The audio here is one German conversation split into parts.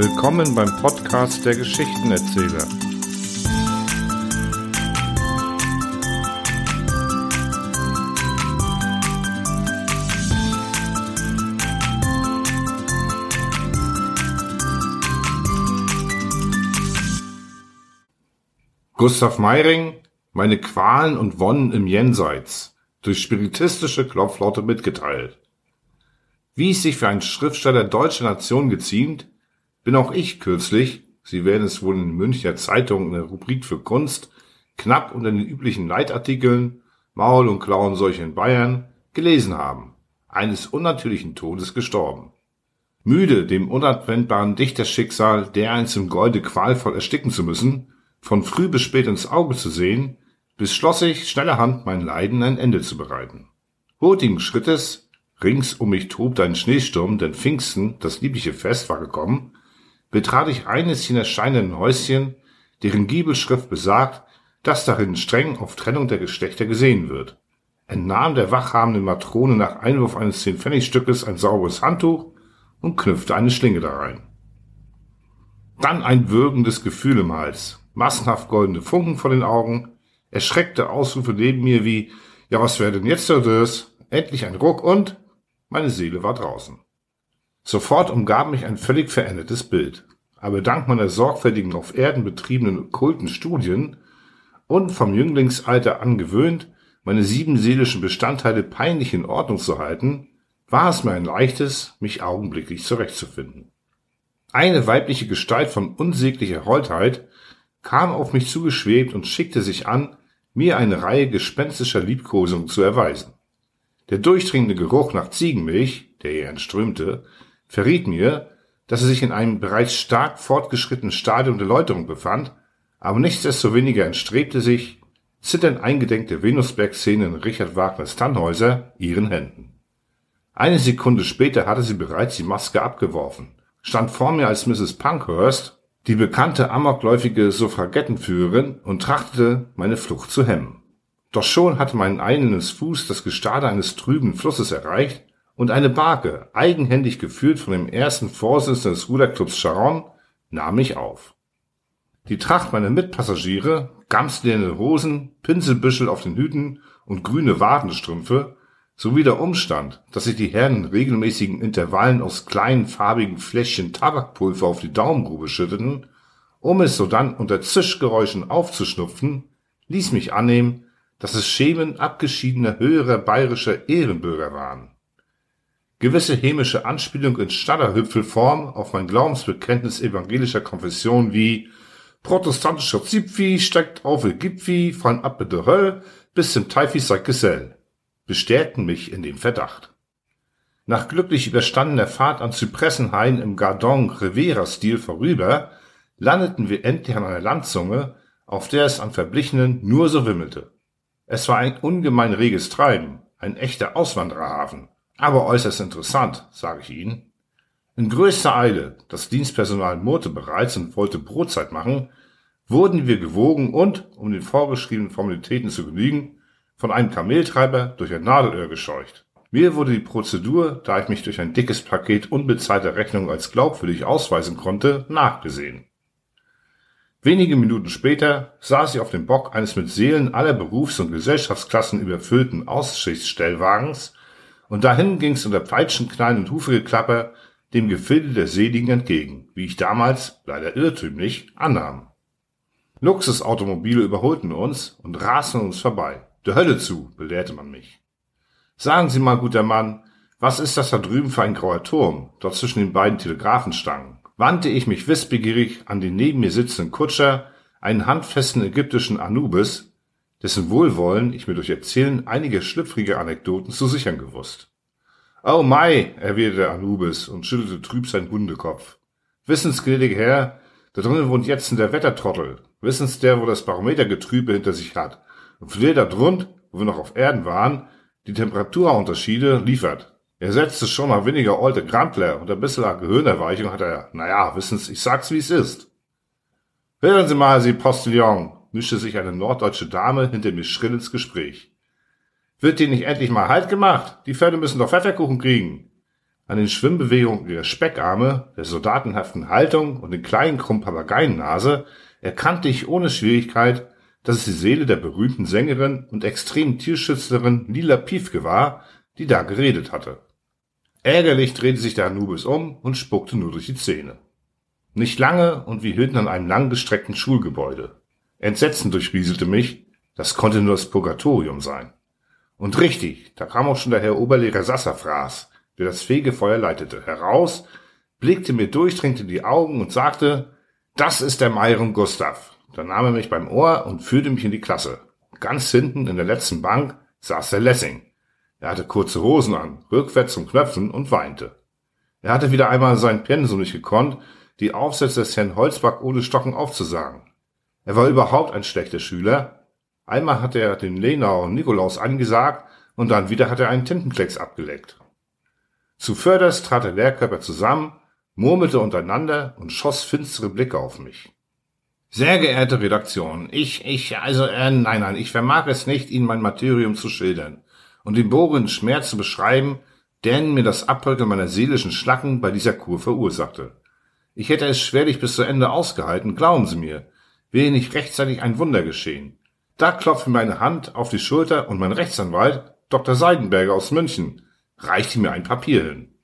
Willkommen beim Podcast der Geschichtenerzähler. Gustav Meiring, meine Qualen und Wonnen im Jenseits, durch spiritistische Klopflaute mitgeteilt. Wie es sich für einen Schriftsteller deutscher Nation geziemt, bin auch ich kürzlich, Sie werden es wohl in Münchner Zeitungen in der Rubrik für Kunst, knapp unter den üblichen Leitartikeln Maul und Klauenseuche in Bayern gelesen haben, eines unnatürlichen Todes gestorben. Müde, dem unabwendbaren Dichterschicksal dereinst im Golde qualvoll ersticken zu müssen, von früh bis spät ins Auge zu sehen, beschloss ich, schnellerhand mein Leiden ein Ende zu bereiten. Hurtigen Schrittes Rings um mich tobte ein Schneesturm, denn Pfingsten, das liebliche Fest, war gekommen, betrat ich eines jener scheinenden Häuschen, deren Giebelschrift besagt, dass darin streng auf Trennung der Geschlechter gesehen wird, entnahm der wachhabenden Matrone nach Einwurf eines Zehnpfennigstückes ein sauberes Handtuch und knüpfte eine Schlinge darein. Dann ein würgendes Gefühl im Hals, massenhaft goldene Funken vor den Augen, erschreckte Ausrufe neben mir wie, ja was wäre denn jetzt das? Endlich ein Ruck und meine Seele war draußen. Sofort umgab mich ein völlig verändertes Bild. Aber dank meiner sorgfältigen auf Erden betriebenen okkulten Studien und vom Jünglingsalter angewöhnt, meine sieben seelischen Bestandteile peinlich in Ordnung zu halten, war es mir ein leichtes, mich augenblicklich zurechtzufinden. Eine weibliche Gestalt von unsäglicher Holdheit kam auf mich zugeschwebt und schickte sich an, mir eine Reihe gespenstischer Liebkosungen zu erweisen. Der durchdringende Geruch nach Ziegenmilch, der ihr entströmte, verriet mir, dass er sich in einem bereits stark fortgeschrittenen Stadium der Läuterung befand, aber nichtsdestoweniger entstrebte sich, zitternd eingedenk der Venusberg-Szene in Richard Wagners Tannhäuser, ihren Händen. Eine Sekunde später hatte sie bereits die Maske abgeworfen, stand vor mir als Mrs. Punkhurst, die bekannte amokläufige Suffragettenführerin, und trachtete, meine Flucht zu hemmen. Doch schon hatte mein eilenden Fuß das Gestade eines trüben Flusses erreicht und eine Barke, eigenhändig geführt von dem ersten Vorsitzenden des Ruderclubs Charon, nahm mich auf. Die Tracht meiner Mitpassagiere, gamslehne Hosen, Pinselbüschel auf den Hüten und grüne Wadenstrümpfe, sowie der Umstand, dass sich die Herren in regelmäßigen Intervallen aus kleinen farbigen Fläschchen Tabakpulver auf die Daumengrube schütteten, um es sodann unter Zischgeräuschen aufzuschnupfen, ließ mich annehmen, dass es Schemen abgeschiedener höherer bayerischer Ehrenbürger waren. Gewisse hämische Anspielung in Stadterhüpfelform auf mein Glaubensbekenntnis evangelischer Konfession wie protestantischer Zipfi steigt auf el Gipfi von ab der Höll bis zum Teifi sei Gesell bestärkten mich in dem Verdacht. Nach glücklich überstandener Fahrt an Zypressenhain im Gardon Rivera-Stil vorüber, landeten wir endlich an einer Landzunge, auf der es an Verblichenen nur so wimmelte. Es war ein ungemein reges Treiben, ein echter Auswandererhafen, aber äußerst interessant, sage ich Ihnen. In größter Eile, das Dienstpersonal murrte bereits und wollte Brotzeit machen, wurden wir gewogen und, um den vorgeschriebenen Formalitäten zu genügen, von einem Kameltreiber durch ein Nadelöhr gescheucht. Mir wurde die Prozedur, da ich mich durch ein dickes Paket unbezahlter Rechnungen als glaubwürdig ausweisen konnte, nachgesehen. Wenige Minuten später saß ich auf dem Bock eines mit Seelen aller Berufs- und Gesellschaftsklassen überfüllten Aussichtsstellwagens, und dahin ging's unter Peitschenknallen und Hufegeklapper dem Gefilde der Seligen entgegen, wie ich damals, leider irrtümlich, annahm. Luxusautomobile überholten uns und rasten uns vorbei. Der Hölle zu, belehrte man mich. Sagen Sie mal, guter Mann, was ist das da drüben für ein grauer Turm, dort zwischen den beiden Telegraphenstangen? wandte ich mich wissbegierig an den neben mir sitzenden Kutscher, einen handfesten ägyptischen Anubis, dessen Wohlwollen ich mir durch Erzählen einiger schlüpfriger Anekdoten zu sichern gewusst. Oh Mai, erwiderte Anubis und schüttelte trüb seinen Hundekopf. Wissens, gnädiger Herr, da drinnen wohnt jetzt der Wettertrottel. Wissens der, wo das Barometergetrübe hinter sich hat. Und für der da drund, wo wir noch auf Erden waren, die Temperaturunterschiede liefert. Er setzte schon mal weniger alte Grampler und ein bisschen Gehirnerweichung hat er, naja, wissen's, ich sag's wie es ist. Hören Sie mal, Sie Postillon, mischte sich eine norddeutsche Dame hinter mir schrill ins Gespräch. Wird dir nicht endlich mal Halt gemacht? Die Pferde müssen doch Pfefferkuchen kriegen. an den Schwimmbewegungen ihrer Speckarme, der soldatenhaften Haltung und den kleinen krummen Papageiennase erkannte ich ohne Schwierigkeit, dass es die Seele der berühmten Sängerin und extremen Tierschützerin Lila Piefke war, die da geredet hatte. Ärgerlich drehte sich der Anubis um und spuckte nur durch die Zähne. Nicht lange und wir hielten an einem langgestreckten Schulgebäude. Entsetzen durchrieselte mich, das konnte nur das Purgatorium sein. Und richtig, da kam auch schon der Herr Oberlehrer Sassafras, der das Fegefeuer leitete, heraus, blickte mir durchdringend in die Augen und sagte, das ist der Meiren Gustav. Dann nahm er mich beim Ohr und führte mich in die Klasse. Ganz hinten in der letzten Bank saß der Lessing. Er hatte kurze Hosen an, rückwärts zum Knöpfen und weinte. Er hatte wieder einmal sein Pensum nicht gekonnt, die Aufsätze des Herrn Holzback ohne Stocken aufzusagen. Er war überhaupt ein schlechter Schüler. Einmal hat er den Lenau und Nikolaus angesagt und dann wieder hat er einen Tintenklecks abgeleckt. Zuvörderst trat der Lehrkörper zusammen, murmelte untereinander und schoss finstere Blicke auf mich. Sehr geehrte Redaktion, ich, ich, also, äh, nein, nein, ich vermag es nicht, Ihnen mein Martyrium zu schildern und den bohrenden Schmerz zu beschreiben, den mir das Abbröckeln meiner seelischen Schlacken bei dieser Kur verursachte. Ich hätte es schwerlich bis zu Ende ausgehalten, glauben Sie mir, wäre nicht rechtzeitig ein Wunder geschehen. Da klopfte meine Hand auf die Schulter und mein Rechtsanwalt, Dr. Seidenberger aus München, reichte mir ein Papier hin.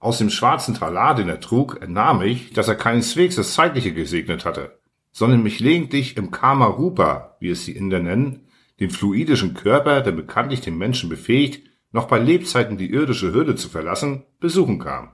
Aus dem schwarzen Talar, den er trug, entnahm ich, dass er keineswegs das Zeitliche gesegnet hatte, sondern mich lediglich im Karma Rupa, wie es die Inder nennen, den fluidischen Körper, der bekanntlich den Menschen befähigt, noch bei Lebzeiten die irdische Hülle zu verlassen, besuchen kam.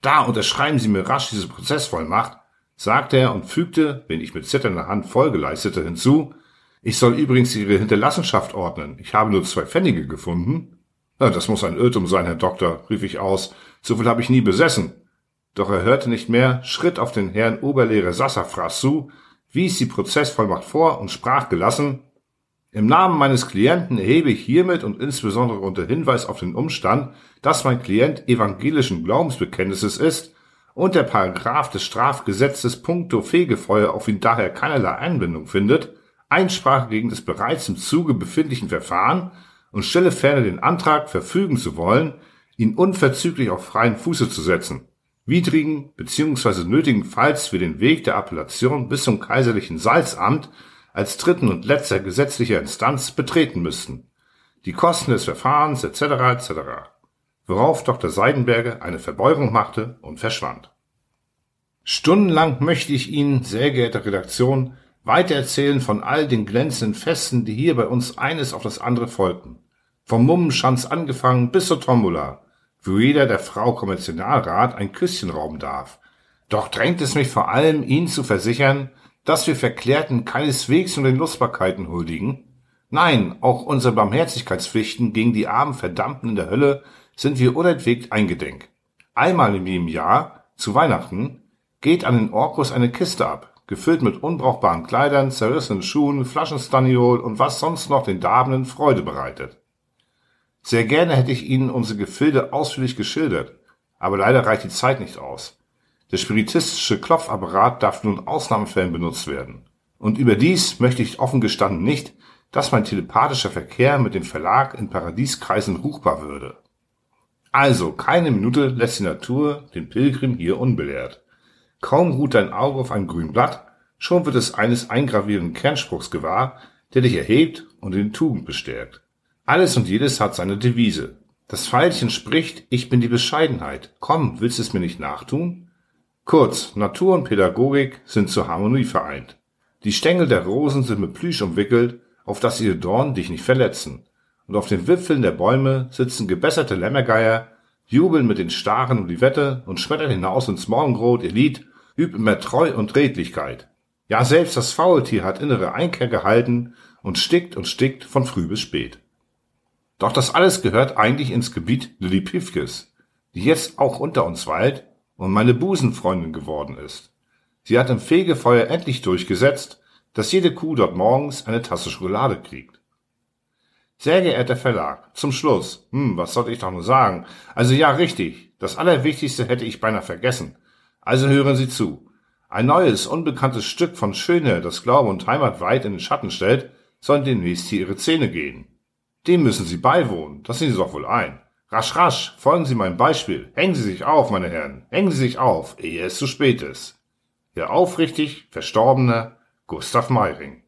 Da unterschreiben Sie mir rasch diese Prozessvollmacht, sagte er und fügte, wenn ich mit zitternder Hand Folge leistete, hinzu, ich soll übrigens Ihre Hinterlassenschaft ordnen. Ich habe nur zwei Pfennige gefunden. Na, das muss ein Irrtum sein, Herr Doktor, rief ich aus. So viel habe ich nie besessen. Doch er hörte nicht mehr, schritt auf den Herrn Oberlehrer Sassafras zu, wies die Prozessvollmacht vor und sprach gelassen, im Namen meines Klienten erhebe ich hiermit und insbesondere unter Hinweis auf den Umstand, dass mein Klient evangelischen Glaubensbekenntnisses ist und der Paragraph des Strafgesetzes puncto Fegefeuer auf ihn daher keinerlei Einbindung findet, Einsprache gegen das bereits im Zuge befindlichen Verfahren und stelle ferner den Antrag, verfügen zu wollen, ihn unverzüglich auf freien Fuße zu setzen, widrigen bzw. nötigenfalls für den Weg der Appellation bis zum kaiserlichen Salzamt als dritten und letzter gesetzlicher Instanz betreten müssten, die Kosten des Verfahrens etc. etc. Worauf Dr. Seidenberger eine Verbeugung machte und verschwand. Stundenlang möchte ich Ihnen, sehr geehrte Redaktion, weitererzählen von all den glänzenden Festen, die hier bei uns eines auf das andere folgten. Vom Mummenschanz angefangen bis zur Tombola, wo jeder der Frau Kommerzialrat ein Küsschen rauben darf. Doch drängt es mich vor allem, Ihnen zu versichern, dass wir Verklärten keineswegs nur den Lustbarkeiten huldigen. Nein, auch unsere Barmherzigkeitspflichten gegen die armen Verdammten in der Hölle sind wir unentwegt eingedenk. Einmal in jedem Jahr, zu Weihnachten, geht an den Orkus eine Kiste ab, gefüllt mit unbrauchbaren Kleidern, zerrissenen Schuhen, Flaschen Staniol und was sonst noch den Darbenden Freude bereitet. Sehr gerne hätte ich Ihnen unsere Gefilde ausführlich geschildert, aber leider reicht die Zeit nicht aus. Der spiritistische Klopfapparat darf nur in Ausnahmefällen benutzt werden. Und überdies möchte ich offen gestanden nicht, dass mein telepathischer Verkehr mit dem Verlag in Paradieskreisen ruchbar würde. Also, keine Minute lässt die Natur den Pilgrim hier unbelehrt. Kaum ruht dein Auge auf einem grünen Blatt, schon wird es eines eingravierenden Kernspruchs gewahr, der dich erhebt und in Tugend bestärkt. Alles und jedes hat seine Devise. Das Pfeilchen spricht, ich bin die Bescheidenheit. Komm, willst du es mir nicht nachtun? Kurz, Natur und Pädagogik sind zur Harmonie vereint. Die Stängel der Rosen sind mit Plüsch umwickelt, auf dass ihre Dornen dich nicht verletzen. Und auf den Wipfeln der Bäume sitzen gebesserte Lämmergeier, jubeln mit den Staren um die Wette und schmettern hinaus ins Morgenrot ihr Lied, übt mehr Treu und Redlichkeit. Ja, selbst das Faultier hat innere Einkehr gehalten und stickt und stickt von früh bis spät. Doch das alles gehört eigentlich ins Gebiet Lilly Pifkes, die jetzt auch unter uns weilt und meine Busenfreundin geworden ist. Sie hat im Fegefeuer endlich durchgesetzt, dass jede Kuh dort morgens eine Tasse Schokolade kriegt. Sehr geehrter Verlag, zum Schluss, hm, was sollte ich doch nur sagen? Also ja, richtig, das Allerwichtigste hätte ich beinahe vergessen. Also hören Sie zu. Ein neues, unbekanntes Stück von Schöne, das Glaube und Heimat weit in den Schatten stellt, soll demnächst hier Ihre Zähne gehen. Dem müssen Sie beiwohnen, das sehen Sie doch wohl ein. Rasch, rasch, folgen Sie meinem Beispiel. Hängen Sie sich auf, meine Herren. Hängen Sie sich auf, ehe es zu spät ist. Ihr aufrichtig verstorbener Gustav Meiring.